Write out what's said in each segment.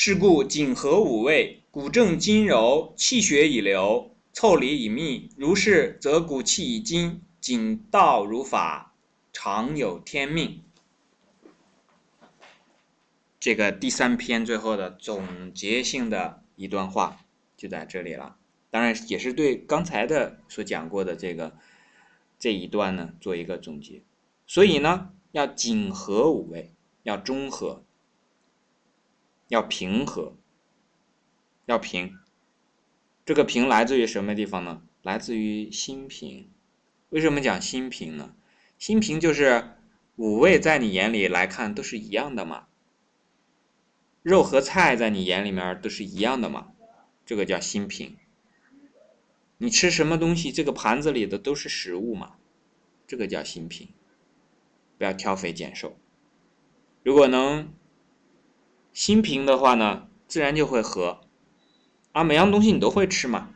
是故景合五味，骨正筋柔，气血已流，腠理已密。如是，则骨气已精，颈道如法，常有天命。这个第三篇最后的总结性的一段话就在这里了。当然，也是对刚才的所讲过的这个这一段呢做一个总结。所以呢，要景合五味，要中和。要平和，要平。这个平来自于什么地方呢？来自于心平。为什么讲心平呢？心平就是五味在你眼里来看都是一样的嘛。肉和菜在你眼里面都是一样的嘛。这个叫心平。你吃什么东西，这个盘子里的都是食物嘛。这个叫心平。不要挑肥拣瘦。如果能。心平的话呢，自然就会和，啊，每样东西你都会吃嘛。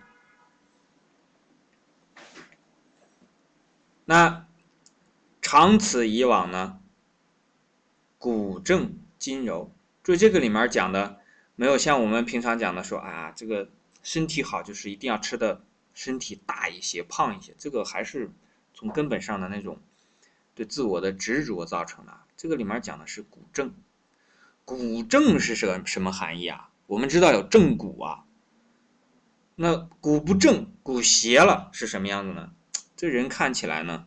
那长此以往呢，骨正筋柔。注意这个里面讲的没有像我们平常讲的说啊，这个身体好就是一定要吃的身体大一些、胖一些，这个还是从根本上的那种对自我的执着造成的。这个里面讲的是骨正。骨正是什什么含义啊？我们知道有正骨啊，那骨不正，骨斜了是什么样子呢？这人看起来呢，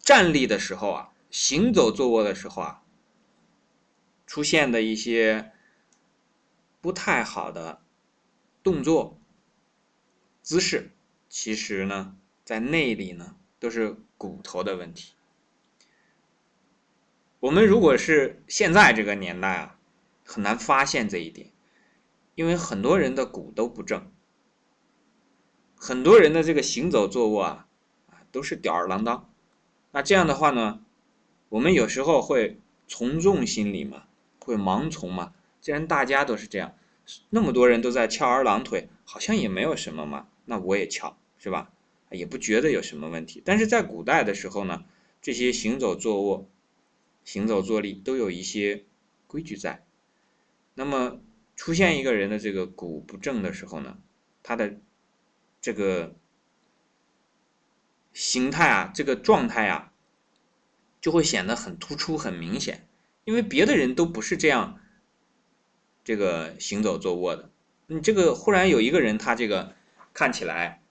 站立的时候啊，行走坐卧的时候啊，出现的一些不太好的动作姿势，其实呢，在内里呢，都是骨头的问题。我们如果是现在这个年代啊，很难发现这一点，因为很多人的骨都不正，很多人的这个行走坐卧啊，啊都是吊儿郎当。那这样的话呢，我们有时候会从众心理嘛，会盲从嘛。既然大家都是这样，那么多人都在翘二郎腿，好像也没有什么嘛，那我也翘，是吧？也不觉得有什么问题。但是在古代的时候呢，这些行走坐卧。行走坐立都有一些规矩在，那么出现一个人的这个骨不正的时候呢，他的这个形态啊，这个状态啊，就会显得很突出、很明显，因为别的人都不是这样这个行走坐卧的。你这个忽然有一个人，他这个看起来，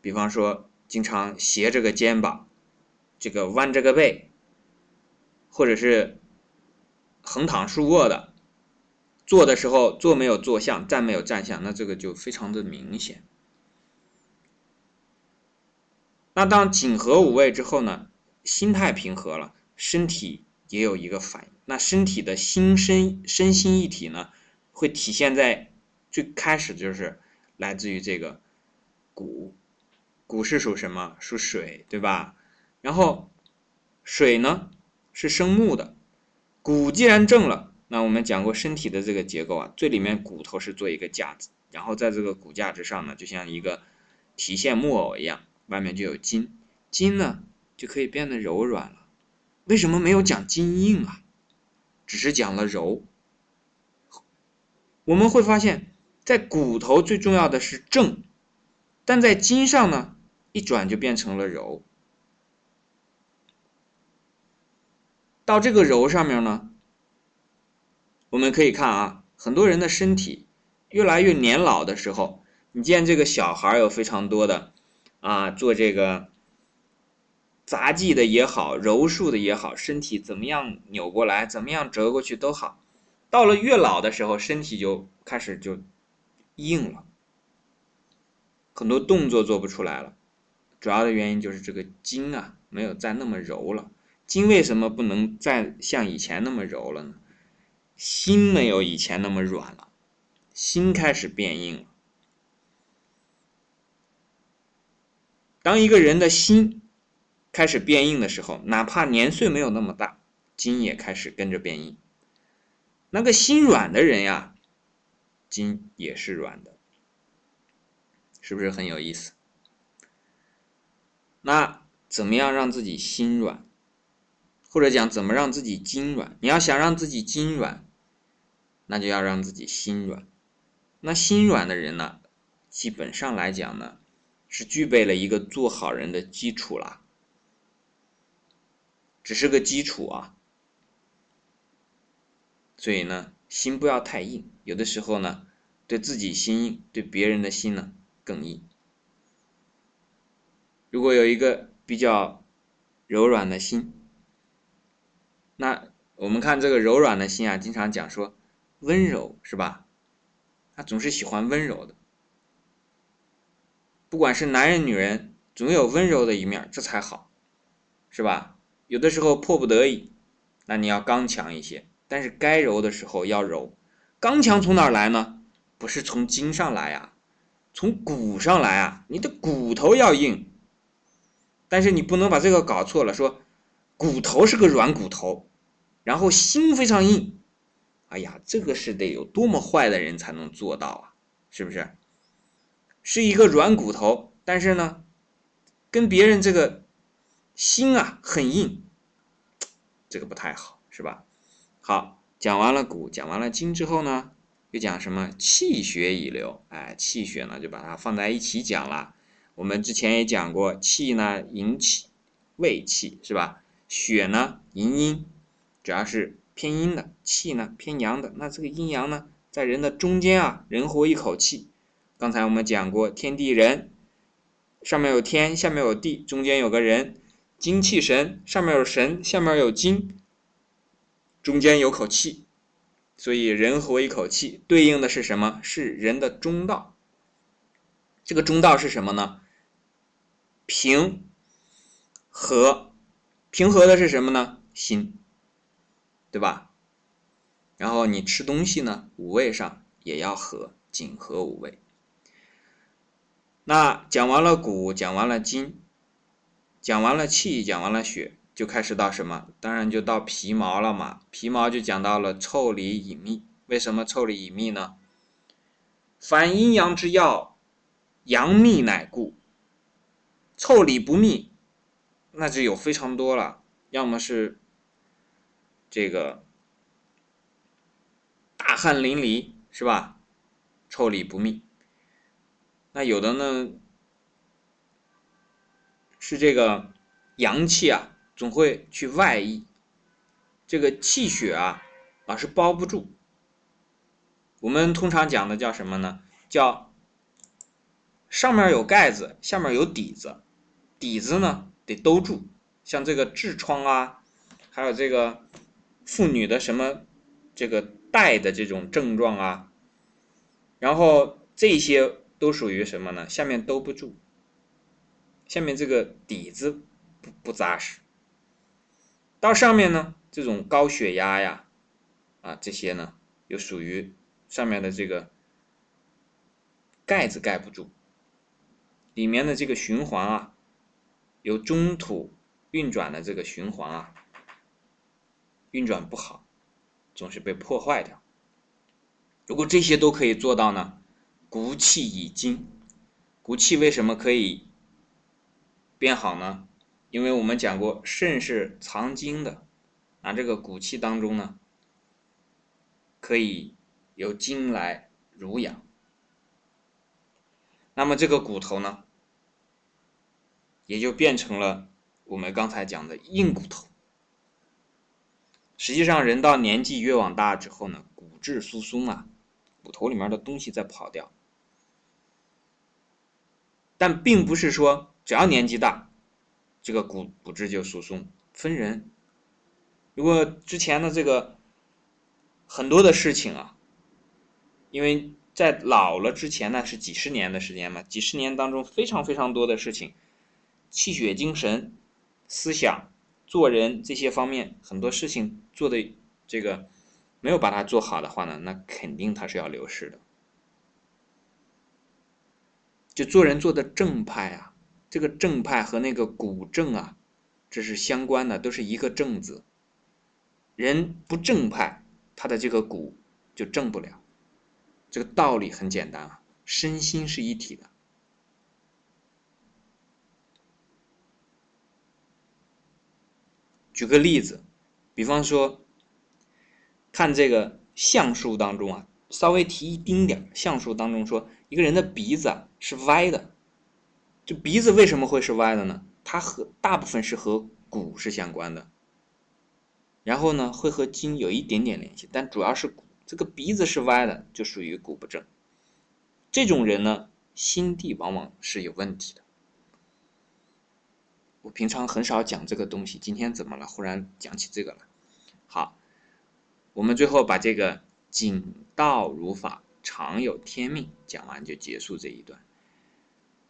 比方说经常斜着个肩膀，这个弯着个背。或者是横躺竖卧的，坐的时候坐没有坐相，站没有站相，那这个就非常的明显。那当颈合五味之后呢，心态平和了，身体也有一个反应。那身体的心身身心一体呢，会体现在最开始就是来自于这个骨，骨是属什么？属水，对吧？然后水呢？是生木的，骨既然正了，那我们讲过身体的这个结构啊，最里面骨头是做一个架子，然后在这个骨架之上呢，就像一个提线木偶一样，外面就有筋，筋呢就可以变得柔软了。为什么没有讲筋硬啊？只是讲了柔。我们会发现，在骨头最重要的是正，但在筋上呢，一转就变成了柔。到这个柔上面呢，我们可以看啊，很多人的身体越来越年老的时候，你见这个小孩有非常多的啊，做这个杂技的也好，柔术的也好，身体怎么样扭过来，怎么样折过去都好，到了越老的时候，身体就开始就硬了，很多动作做不出来了，主要的原因就是这个筋啊，没有再那么柔了。筋为什么不能再像以前那么柔了呢？心没有以前那么软了，心开始变硬了。当一个人的心开始变硬的时候，哪怕年岁没有那么大，筋也开始跟着变硬。那个心软的人呀，筋也是软的，是不是很有意思？那怎么样让自己心软？或者讲怎么让自己筋软？你要想让自己筋软，那就要让自己心软。那心软的人呢，基本上来讲呢，是具备了一个做好人的基础了，只是个基础啊。所以呢，心不要太硬，有的时候呢，对自己心硬，对别人的心呢更硬。如果有一个比较柔软的心，那我们看这个柔软的心啊，经常讲说温柔是吧？他总是喜欢温柔的，不管是男人女人，总有温柔的一面，这才好，是吧？有的时候迫不得已，那你要刚强一些，但是该柔的时候要柔。刚强从哪儿来呢？不是从筋上来呀，从骨上来啊！你的骨头要硬，但是你不能把这个搞错了，说骨头是个软骨头，然后心非常硬。哎呀，这个是得有多么坏的人才能做到啊？是不是？是一个软骨头，但是呢，跟别人这个心啊很硬，这个不太好，是吧？好，讲完了骨，讲完了筋之后呢，又讲什么？气血已流，哎，气血呢就把它放在一起讲了。我们之前也讲过，气呢营气、胃气，是吧？血呢营阴，主要是。偏阴的气呢，偏阳的，那这个阴阳呢，在人的中间啊，人活一口气。刚才我们讲过，天地人，上面有天，下面有地，中间有个人，精气神，上面有神，下面有精，中间有口气，所以人活一口气，对应的是什么？是人的中道。这个中道是什么呢？平和，平和的是什么呢？心。对吧？然后你吃东西呢，五味上也要和，紧和五味。那讲完了骨，讲完了筋，讲完了气，讲完了血，就开始到什么？当然就到皮毛了嘛。皮毛就讲到了腠理隐秘。为什么腠理隐秘呢？凡阴阳之要，阳秘乃固。腠理不密，那就有非常多了，要么是。这个大汗淋漓是吧？臭理不密。那有的呢是这个阳气啊，总会去外溢，这个气血啊老是包不住。我们通常讲的叫什么呢？叫上面有盖子，下面有底子，底子呢得兜住。像这个痔疮啊，还有这个。妇女的什么这个带的这种症状啊，然后这些都属于什么呢？下面兜不住，下面这个底子不不扎实。到上面呢，这种高血压呀，啊这些呢又属于上面的这个盖子盖不住，里面的这个循环啊，有中土运转的这个循环啊。运转不好，总是被破坏掉。如果这些都可以做到呢？骨气已精，骨气为什么可以变好呢？因为我们讲过，肾是藏精的，那这个骨气当中呢，可以由精来濡养。那么这个骨头呢，也就变成了我们刚才讲的硬骨头。实际上，人到年纪越往大之后呢，骨质疏松啊，骨头里面的东西在跑掉。但并不是说只要年纪大，这个骨骨质就疏松，分人。如果之前的这个很多的事情啊，因为在老了之前呢是几十年的时间嘛，几十年当中非常非常多的事情，气血精神、思想。做人这些方面很多事情做的这个没有把它做好的话呢，那肯定它是要流失的。就做人做的正派啊，这个正派和那个古正啊，这是相关的，都是一个正字。人不正派，他的这个骨就正不了。这个道理很简单啊，身心是一体的。举个例子，比方说，看这个相术当中啊，稍微提一丁点儿，相术当中说一个人的鼻子啊是歪的，就鼻子为什么会是歪的呢？它和大部分是和骨是相关的，然后呢会和筋有一点点联系，但主要是骨。这个鼻子是歪的，就属于骨不正。这种人呢，心地往往是有问题的。我平常很少讲这个东西，今天怎么了？忽然讲起这个了。好，我们最后把这个“景道如法，常有天命”讲完就结束这一段。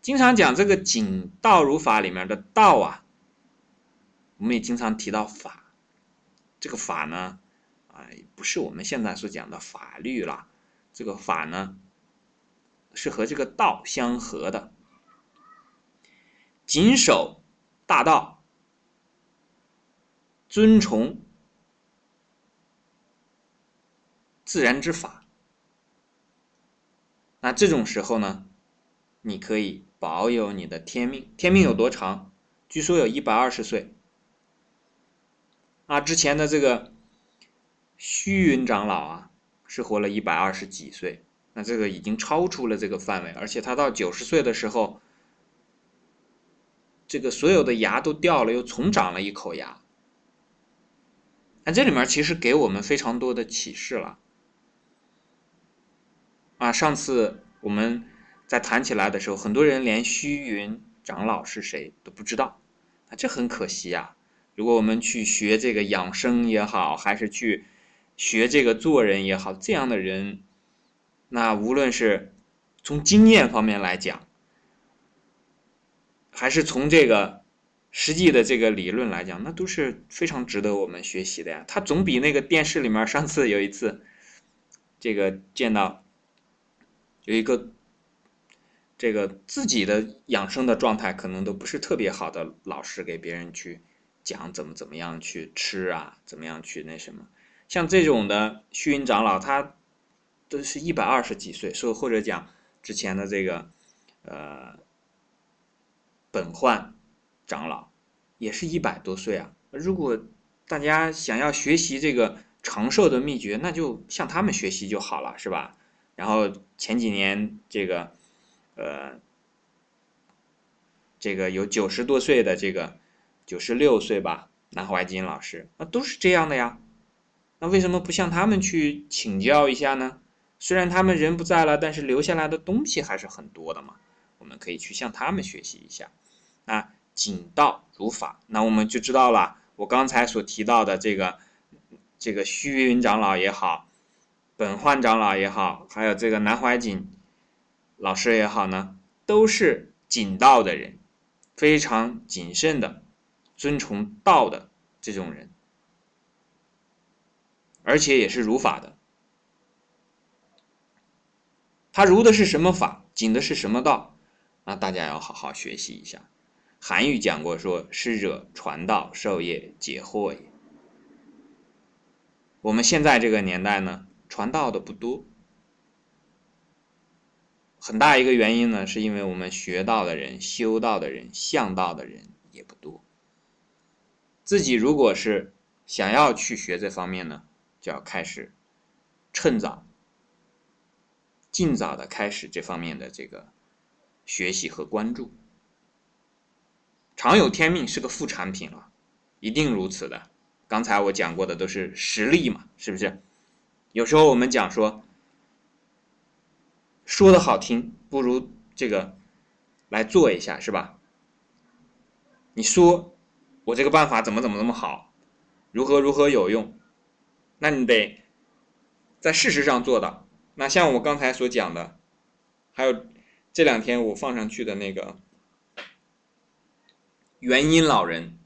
经常讲这个“景道如法”里面的“道”啊，我们也经常提到“法”。这个“法”呢？啊，不是我们现在所讲的法律了，这个法呢，是和这个道相合的，谨守大道，尊崇自然之法。那这种时候呢，你可以保有你的天命。天命有多长？据说有一百二十岁。啊，之前的这个。虚云长老啊，是活了一百二十几岁，那这个已经超出了这个范围，而且他到九十岁的时候，这个所有的牙都掉了，又重长了一口牙。那这里面其实给我们非常多的启示了。啊，上次我们在谈起来的时候，很多人连虚云长老是谁都不知道，啊，这很可惜呀。如果我们去学这个养生也好，还是去。学这个做人也好，这样的人，那无论是从经验方面来讲，还是从这个实际的这个理论来讲，那都是非常值得我们学习的呀。他总比那个电视里面上次有一次，这个见到有一个这个自己的养生的状态可能都不是特别好的老师给别人去讲怎么怎么样去吃啊，怎么样去那什么。像这种的虚云长老，他都是一百二十几岁，说或者讲之前的这个呃本焕长老，也是一百多岁啊。如果大家想要学习这个长寿的秘诀，那就向他们学习就好了，是吧？然后前几年这个呃这个有九十多岁的这个九十六岁吧，南怀瑾老师，那都是这样的呀。那为什么不向他们去请教一下呢？虽然他们人不在了，但是留下来的东西还是很多的嘛。我们可以去向他们学习一下。啊，谨道如法，那我们就知道了。我刚才所提到的这个，这个虚云长老也好，本焕长老也好，还有这个南怀瑾老师也好呢，都是谨道的人，非常谨慎的，遵从道的这种人。而且也是如法的，他如的是什么法，谨的是什么道，那大家要好好学习一下。韩愈讲过，说师者，传道授业解惑也。我们现在这个年代呢，传道的不多，很大一个原因呢，是因为我们学道的人、修道的人、向道的人也不多。自己如果是想要去学这方面呢？就要开始趁早、尽早的开始这方面的这个学习和关注。常有天命是个副产品了，一定如此的。刚才我讲过的都是实例嘛，是不是？有时候我们讲说，说的好听，不如这个来做一下，是吧？你说我这个办法怎么怎么那么好，如何如何有用？那你得在事实上做到。那像我刚才所讲的，还有这两天我放上去的那个元音老人，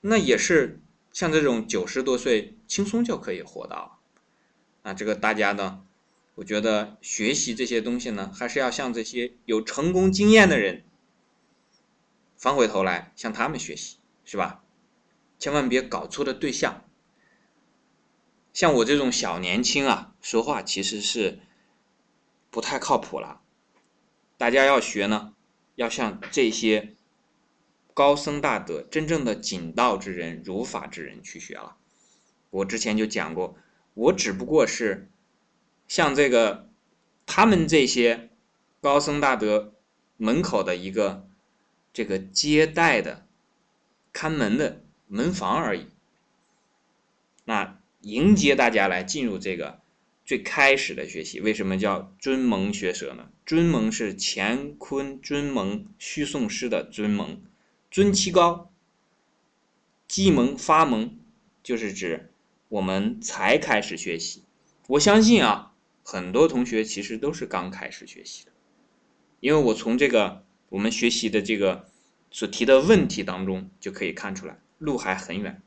那也是像这种九十多岁轻松就可以活到。啊这个大家呢，我觉得学习这些东西呢，还是要向这些有成功经验的人翻回头来向他们学习，是吧？千万别搞错了对象。像我这种小年轻啊，说话其实是不太靠谱了。大家要学呢，要向这些高僧大德、真正的谨道之人、如法之人去学了。我之前就讲过，我只不过是像这个他们这些高僧大德门口的一个这个接待的看门的门房而已。那迎接大家来进入这个最开始的学习，为什么叫尊蒙学舍呢？尊蒙是乾坤尊蒙虚诵师的尊蒙，尊其高，基蒙发蒙，就是指我们才开始学习。我相信啊，很多同学其实都是刚开始学习的，因为我从这个我们学习的这个所提的问题当中就可以看出来，路还很远。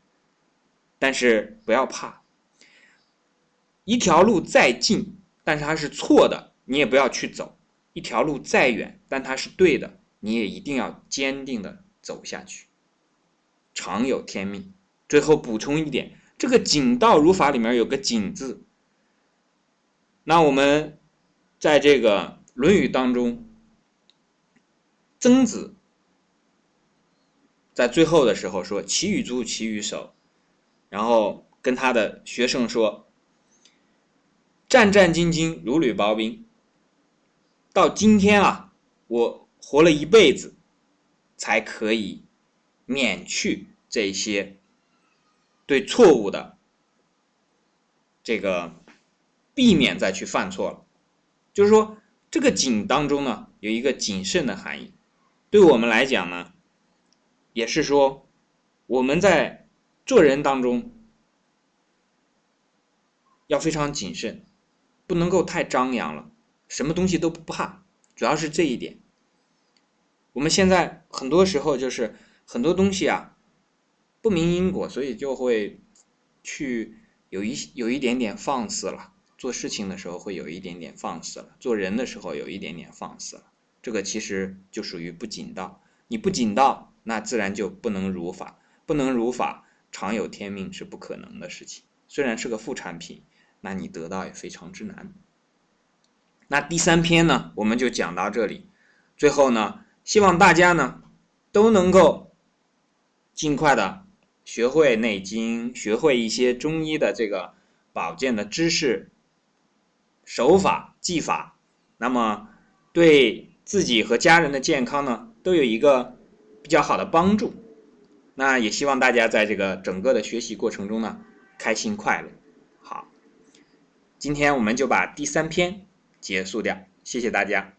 但是不要怕，一条路再近，但是它是错的，你也不要去走；一条路再远，但它是对的，你也一定要坚定的走下去。常有天命。最后补充一点，这个景道如法里面有个景字，那我们在这个《论语》当中，曾子在最后的时候说：“其与足，其与手。”然后跟他的学生说：“战战兢兢，如履薄冰。到今天啊，我活了一辈子，才可以免去这些对错误的这个避免再去犯错了。就是说，这个谨当中呢，有一个谨慎的含义。对我们来讲呢，也是说我们在。”做人当中要非常谨慎，不能够太张扬了，什么东西都不怕，主要是这一点。我们现在很多时候就是很多东西啊，不明因果，所以就会去有一有一点点放肆了。做事情的时候会有一点点放肆了，做人的时候有一点点放肆了。这个其实就属于不谨道。你不谨道，那自然就不能如法，不能如法。常有天命是不可能的事情，虽然是个副产品，那你得到也非常之难。那第三篇呢，我们就讲到这里。最后呢，希望大家呢都能够尽快的学会《内经》，学会一些中医的这个保健的知识、手法、技法，那么对自己和家人的健康呢，都有一个比较好的帮助。那也希望大家在这个整个的学习过程中呢，开心快乐。好，今天我们就把第三篇结束掉，谢谢大家。